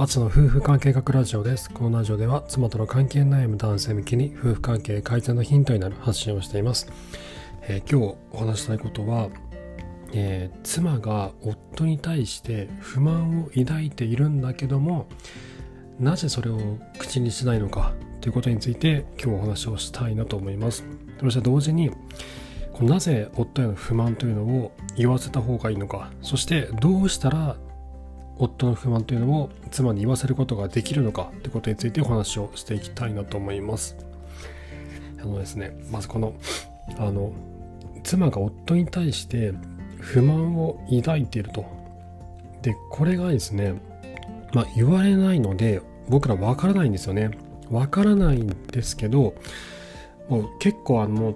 アツの夫婦関係学ラジオです。このラジオでは妻との関係悩む男性向けに夫婦関係改善のヒントになる発信をしています。えー、今日お話したいことは、えー、妻が夫に対して不満を抱いているんだけどもなぜそれを口にしないのかということについて今日お話をしたいなと思います。そして同時になぜ夫への不満というのを言わせた方がいいのかそしてどうしたら夫の不満というのを妻に言わせることができるのかということについてお話をしていきたいなと思います。あのですねまずこのあの妻が夫に対して不満を抱いていると。でこれがですねまあ言われないので僕らわからないんですよね。わからないんですけどもう結構あの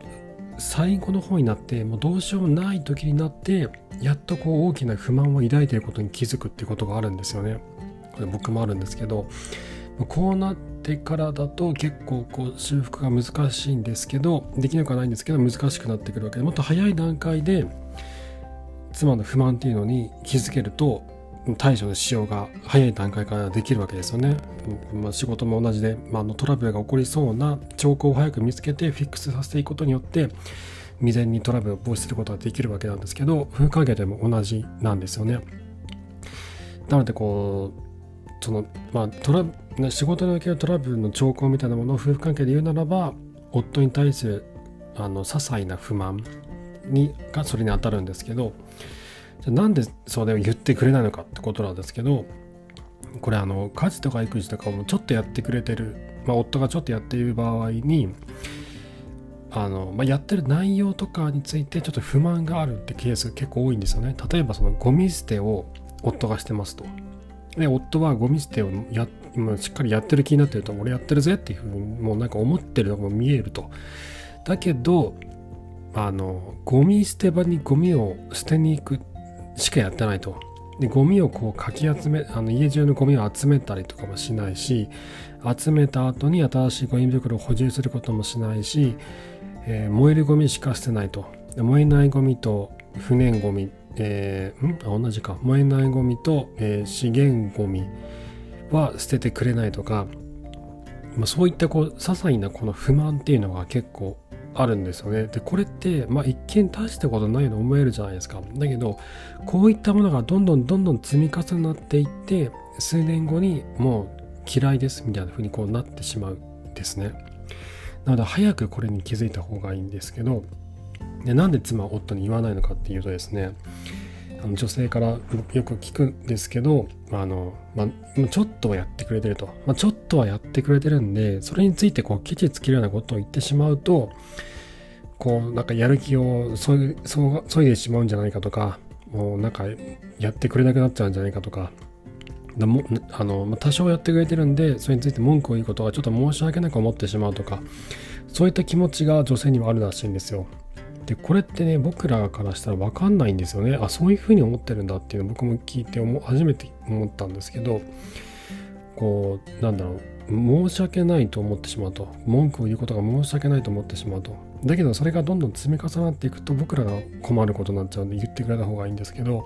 最後の方になってもうどうしようもない時になってやっとこう大きな不満を抱いていることに気づくっていうことがあるんですよね。これ僕もあるんですけどこうなってからだと結構こう修復が難しいんですけどできなくはないんですけど難しくなってくるわけでもっと早い段階で妻の不満っていうのに気づけると対処のしようが早い段階からできるわけですよね。まあ、仕事も同じで、まあ、のトラブルが起こりそうな兆候を早く見つけてフィックスさせていくことによって未然にトラブルを防止することができるわけなんですけど夫婦関係でも同じなんですよね。なのでこうそのまあトラ仕事におけるトラブルの兆候みたいなものを夫婦関係で言うならば夫に対するあの些細な不満にがそれに当たるんですけどじゃなんでそれを言ってくれないのかってことなんですけどこれあの家事とか育児とかもちょっとやってくれてる、まあ、夫がちょっとやっている場合にあの、まあ、やってる内容とかについてちょっと不満があるってケースが結構多いんですよね。例えばそのゴミ捨てを夫がしてますと。で夫はゴミ捨てをやしっかりやってる気になってると俺やってるぜっていうふうにもうなんか思ってるのも見えると。だけどあのゴミ捨て場にゴミを捨てに行くしかやってないと。でゴミをこうかき集めあの家中のゴミを集めたりとかもしないし集めた後に新しいゴミ袋を補充することもしないし、えー、燃えるゴミしか捨てないと。燃えないゴミと不燃ゴミ、えー、ん？同じか。燃えないゴミと、えー、資源ゴミは捨ててくれないとか、まあ、そういったこう些細なこの不満っていうのが結構あるんですよね。で、これって、まあ一見大したことないの思えるじゃないですか。だけど、こういったものがどんどんどんどん積み重なっていって、数年後にもう嫌いですみたいな風にこうなってしまうんですね。なので、早くこれに気づいた方がいいんですけど、でなんで妻は夫に言わないのかっていうとですね、あの女性からよく聞くんですけど、まあの、まあ、ちょっとはやってくれてると。まあ、ちょっとはやってくれてるんで、それについてこう、ケチつけるようなことを言ってしまうと、こう、なんかやる気をそいそそいでしまうんじゃないかとか、もうなんかやってくれなくなっちゃうんじゃないかとか、でもあの多少やってくれてるんで、それについて文句を言うことはちょっと申し訳なく思ってしまうとか、そういった気持ちが女性にはあるらしいんですよ。でこれってね僕らからしたら分かんないんですよね。あそういうふうに思ってるんだっていうの僕も聞いて初めて思ったんですけどこうなんだろう。申し訳ないと思ってしまうと。文句を言うことが申し訳ないと思ってしまうと。だけどそれがどんどん積み重なっていくと僕らが困ることになっちゃうんで言ってくれた方がいいんですけど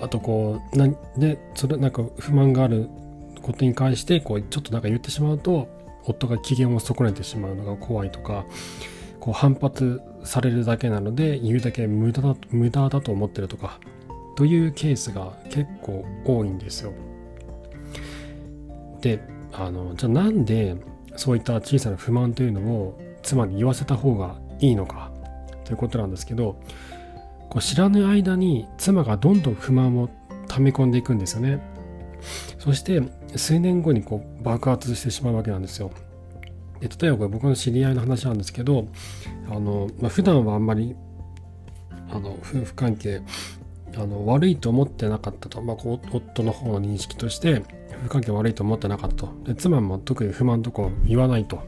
あとこうなでそれなんか不満があることに関してこうちょっとなんか言ってしまうと夫が機嫌を損ねてしまうのが怖いとかこう反発されるだけなので言うだけ無駄だ無駄だと思ってるとかというケースが結構多いんですよ。であのじゃあなんでそういった小さな不満というのを妻に言わせた方がいいのかということなんですけどこう知らぬ間に妻がどんどん不満を溜め込んでいくんですよね。そして数年後にこう爆発してしまうわけなんですよ。で例えば僕の知り合いの話なんですけどあの、まあ、普段はあんまりあの夫婦関係あの悪いと思ってなかったと、まあ、夫の方の認識として夫婦関係悪いと思ってなかったと。で妻も特に不満とか言わないと。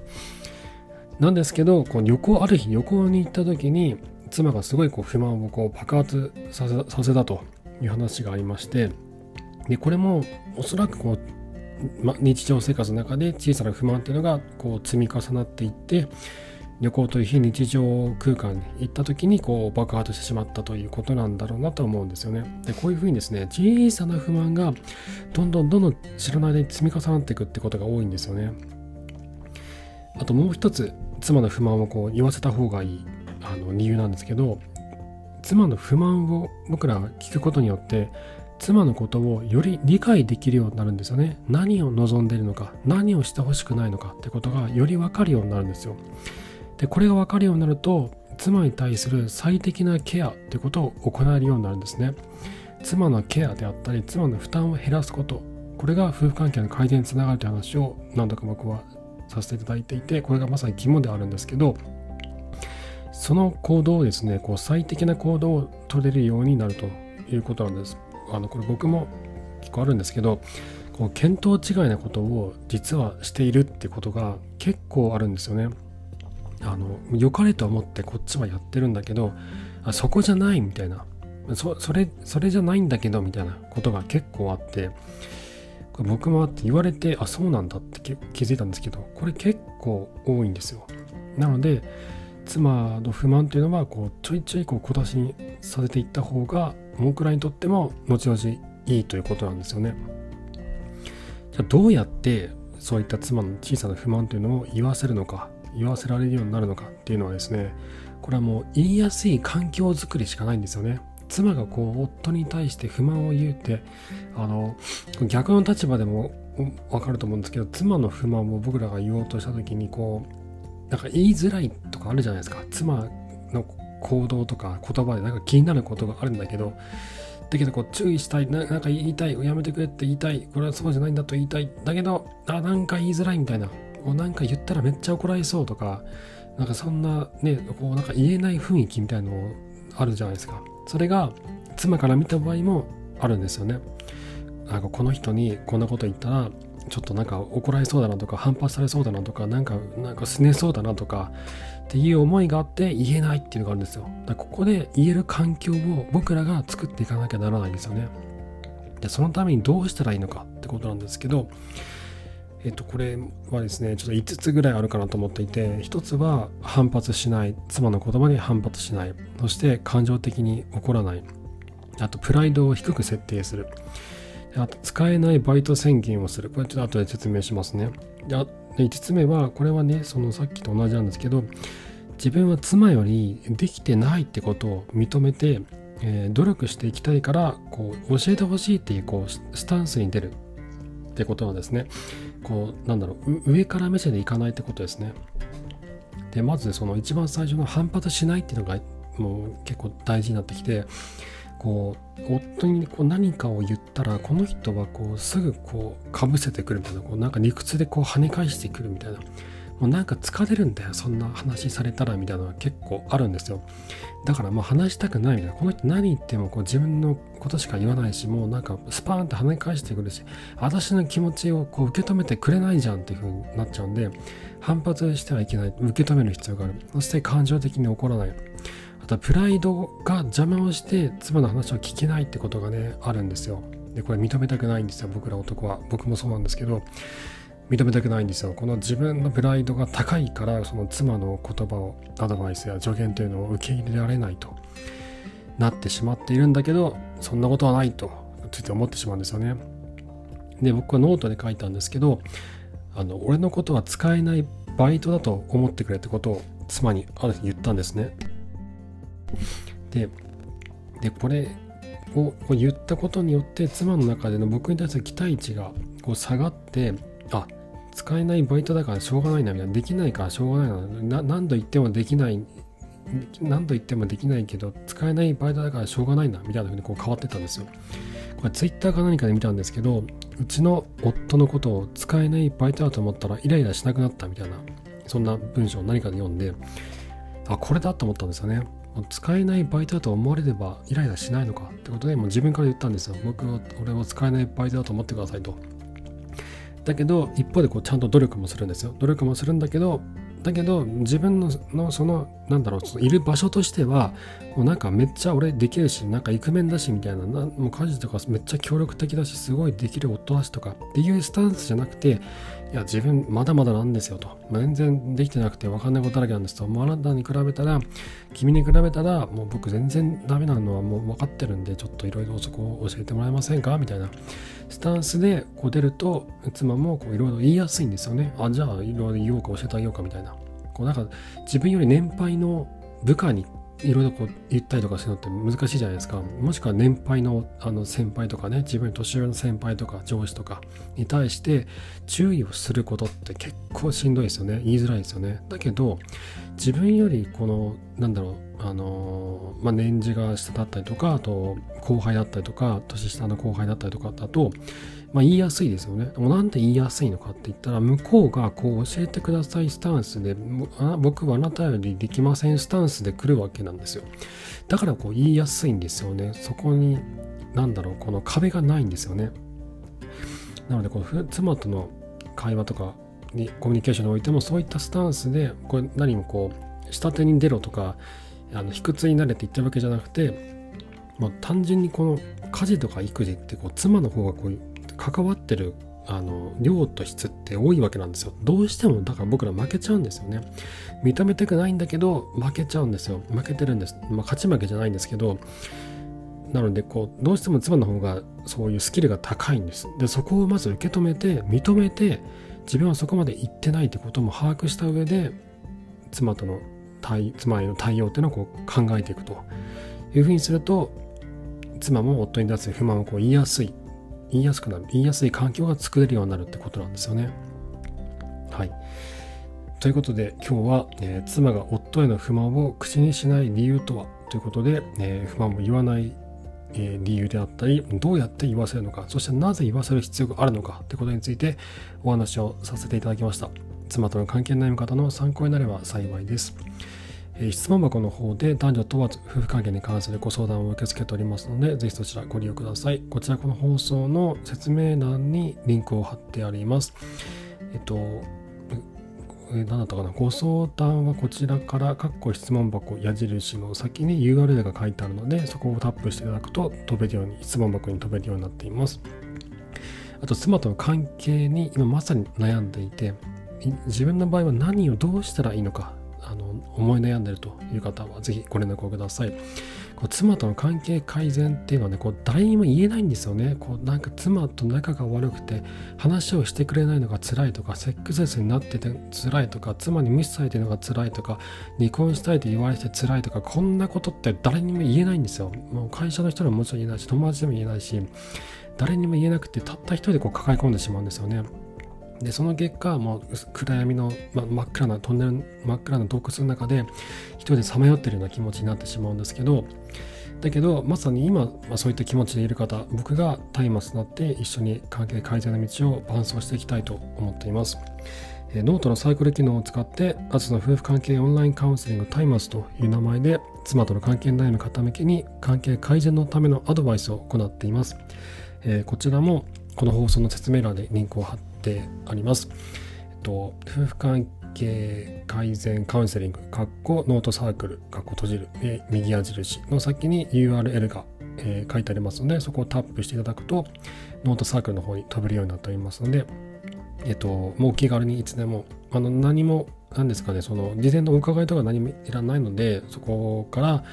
なんですけどこう旅行ある日旅行に行った時に妻がすごいこう不満をこう爆発させさせたという話がありましてでこれもおそらくこうま、日常生活の中で小さな不満っていうのがこう積み重なっていって旅行という非日常空間に行った時にこう爆発してしまったということなんだろうなと思うんですよね。でこういうふうにですね小さな不満がどんどんどんどん知らない間に積み重なっていくってことが多いんですよね。あともう一つ妻の不満をこう言わせた方がいいあの理由なんですけど妻の不満を僕ら聞くことによって妻のことをより理解できるようになるんですよね。何を望んでいるのか何をしてほしくないのかってことがより分かるようになるんですよ。でこれが分かるようになると妻に対する最適なケアってことを行えるようになるんですね。妻のケアであったり妻の負担を減らすこと。これが夫婦関係の改善につながるという話を何度か僕はさせていただいていてこれがまさに肝であるんですけどその行動をですねこう最適な行動を取れるようになるということなんです。あのこれ僕も結構あるんですけどこう見当違いなことを実はしているってことが結構あるんですよね。あの良かれと思ってこっちはやってるんだけどあそこじゃないみたいな。そそれそれじゃないんだけどみたいなことが結構あって僕もあって言われてあそうなんだって気づいたんですけどこれ結構多いんですよ。なので妻の不満というのはこうちょいちょいこう小出しにさせていった方が僕らにとっても後々いいということなんですよね。じゃあどうやってそういった妻の小さな不満というのを言わせるのか言わせられるようになるのかっていうのはですねこれはもう言いやすい環境づくりしかないんですよね。妻がこう夫に対して不満を言うってあの逆の立場でも分かると思うんですけど妻の不満を僕らが言おうとした時にこうなんか言いづらいとかあるじゃないですか。妻の行動とか言葉でなんか気になることがあるんだけどだけどこう注意したいななんか言いたいやめてくれって言いたいこれはそうじゃないんだと言いたいだけどあなんか言いづらいみたいなこうなんか言ったらめっちゃ怒られそうとか、なんかそんなね、こうなんか言えない雰囲気みたいなのあるじゃないですか。それが妻から見た場合もあるんですよね。なんかこの人にこんなこと言ったら、ちょっとなんか怒られそうだなとか反発されそうだなとかなんかなんかすねそうだなとかっていう思いがあって言えないっていうのがあるんですよ。だここで言える環境を僕らが作っていかなきゃならないんですよね。でそのためにどうしたらいいのかってことなんですけどえっと、これはですね、ちょっと5つぐらいあるかなと思っていて、1つは反発しない、妻の言葉に反発しない、そして感情的に怒らない、あとプライドを低く設定する、あと使えないバイト宣言をする、これちょっと後で説明しますね。で5つ目は、これはね、そのさっきと同じなんですけど、自分は妻よりできてないってことを認めて、えー、努力していきたいからこう教えてほしいっていうこうスタンスに出るってことなんですね。こうなんだろう上から目線でいかないってことですねでまずその一番最初の反発しないっていうのがもう結構大事になってきてこう夫にこう何かを言ったらこの人はこうすぐこうかぶせてくるみたいなこうなんか理屈でこう跳ね返してくるみたいなもうなんか疲れるんだよそんな話されたらみたいなのが結構あるんですよ。だからもう話したくないみたいなこの人何言ってもこう自分のことしか言わないしもうなんかスパーンって跳ね返してくるし私の気持ちをこう受け止めてくれないじゃんっていう風になっちゃうんで反発してはいけない受け止める必要がある。そして感情的に怒らない。とはプライドが邪魔をして妻の話を聞けないってことがねあるんですよでこれ認めたくないんですよ僕ら男は僕もそうなんですけど認めたくないんですよ。この自分のプライドが高いから、その妻の言葉を、アドバイスや助言というのを受け入れられないとなってしまっているんだけど、そんなことはないと、つい思ってしまうんですよね。で、僕はノートで書いたんですけど、あの、俺のことは使えないバイトだと思ってくれってことを妻にある日言ったんですね。で、で、これを言ったことによって妻の中での僕に対する期待値がこう下がってあ使えないバイトだからしょうがないなみたいなできないからしょうがないな。何度言ってもできない何度言ってもできないけど使えないバイトだからしょうがないなみたいな風にこう変わってたんですよ。これツイッターか何かで見たんですけどうちの夫のことを使えないバイトだと思ったらイライラしなくなったみたいなそんな文章を何かで読んであこれだと思ったんですよね。使えないバイトだと思われればイライラしないのかってことでもう自分から言ったんですよ。僕は俺を使えないバイトだと思ってくださいと。だけど一方でこうちゃんと努力もするんですよ。努力もするんだけどだけど自分のそのなんだろういる場所としてはもうなんかめっちゃ俺できるしなんかイクメンだしみたいななもう家事とかめっちゃ協力的だしすごいできる夫だしとかっていうスタンスじゃなくていや、自分まだまだなんですよと。全然できてなくて分かんないことだらけなんですと。もうあなたに比べたら、君に比べたら、もう僕全然ダメなのはもう分かってるんで、ちょっといろいろそこを教えてもらえませんか？みたいなスタンスでこう出ると、妻もいろいろ言いやすいんですよね。あ、じゃあいろいろ言おうか教えてあげようかみたいな。こうなんか自分より年配の部下にいろいろこう言ったりとかするのって難しいじゃないですか。もしくは年配のあの先輩とかね、自分年上の先輩とか上司とかに対して注意をすることって結構しんどいですよね。言いづらいですよね。だけど、自分よりこの、なんだろう、あのまあ、年次が下だったりとか、あと後輩だったりとか、年下の後輩だったりとかだと、まあ、言いやすいですよね。でもなんで言いやすいのかって言ったら、向こうがこう教えてくださいスタンスで、僕はあなたよりできませんスタンスで来るわけなんですよ。だからこう言いやすいんですよね。そこに、なんだろう、この壁がないんですよね。なので、この妻との会話とかにコミュニケーションにおいても、そういったスタンスで、これ何もこう、下手に出ろとか、あの卑屈になれって言ってるわけじゃなくて、まあ、単純にこの家事とか育児ってこう妻の方がこう関わってるあの量と質って多いわけなんですよ。どうしてもだから僕ら負けちゃうんですよね。認めたくないんだけど負けちゃうんですよ。負けてるんです。まあ勝ち負けじゃないんですけど、なのでこうどうしても妻の方がそういうスキルが高いんです。でそこをまず受け止めて認めて自分はそこまで行ってないってことも把握した上で妻との対妻への対応っていうのをこう考えていくというふうにすると妻も夫に出す不満をこう言いやすい言いやすくなる言いやすい環境が作れるようになるってことなんですよね。はい。ということで今日は、えー、妻が夫への不満を口にしない理由とは？ということで、えー、不満を言わない、え、理由であったりどうやって言わせるのかそしてなぜ言わせる必要があるのかということについてお話をさせていただきました妻との関係悩む方の参考になれば幸いですえ質問箱の方で男女問わず夫婦関係に関するご相談を受け付けておりますので、ぜひそちらご利用ください。こちらこの放送の説明欄にリンクを貼ってあります。えっと、何だったかな？ご相談はこちらから、括弧質問箱矢印の先に URL が書いてあるので、そこをタップしていただくと飛べるように、質問箱に飛べるようになっています。あと、妻との関係に今まさに悩んでいて、自分の場合は何をどうしたらいいのか思い悩んでるという方はぜひご連絡をください。こう妻との関係改善っていうのはね、こう誰にも言えないんですよね。こうなんか妻と仲が悪くて話をしてくれないのが辛いとか、セックスレスになってて辛いとか、妻に無視されてるのが辛いとか、離婚したいと言われて辛いとか、こんなことって誰にも言えないんですよ。もう会社の人にももちろん言えないし、友達でも言えないし、誰にも言えなくて、たった一人でこう抱え込んでしまうんですよね。でその結果もう暗闇の、ま、真っ暗なトンネル真っ暗な洞窟の中で一人でさまよってるような気持ちになってしまうんですけどだけどまさに今、まあ、そういった気持ちでいる方僕が松明となって一緒に関係改善の道を伴走していきたいと思っています。えノートのサークル機能を使ってアツの夫婦関係オンラインカウンセリングタイマツという名前で妻との関係悩む方向けに関係改善のためのアドバイスを行っています。えー、こちらもこの放送の説明欄でリンクを貼ってあります。えっと、夫婦関係改善カウンセリング、カッコノートサークル、カッコ閉じる、え右矢印の先に URL が、えー、書いてありますので、そこをタップしていただくと、ノートサークルの方に飛べるようになっておりますので、えっと、もう気軽にいつでも、あの、何も、何ですかね、その、事前のお伺いとか何もいらないので、そこから、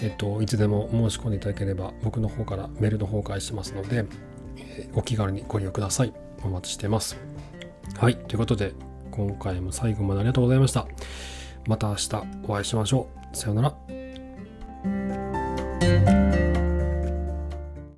えっと、いつでも申し込んでいただければ、僕の方からメールの方を返しますので、えお気軽にご利用ください。お待ちしてます。はい。ということで、今回も最後までありがとうございました。また明日お会いしましょう。さようなら。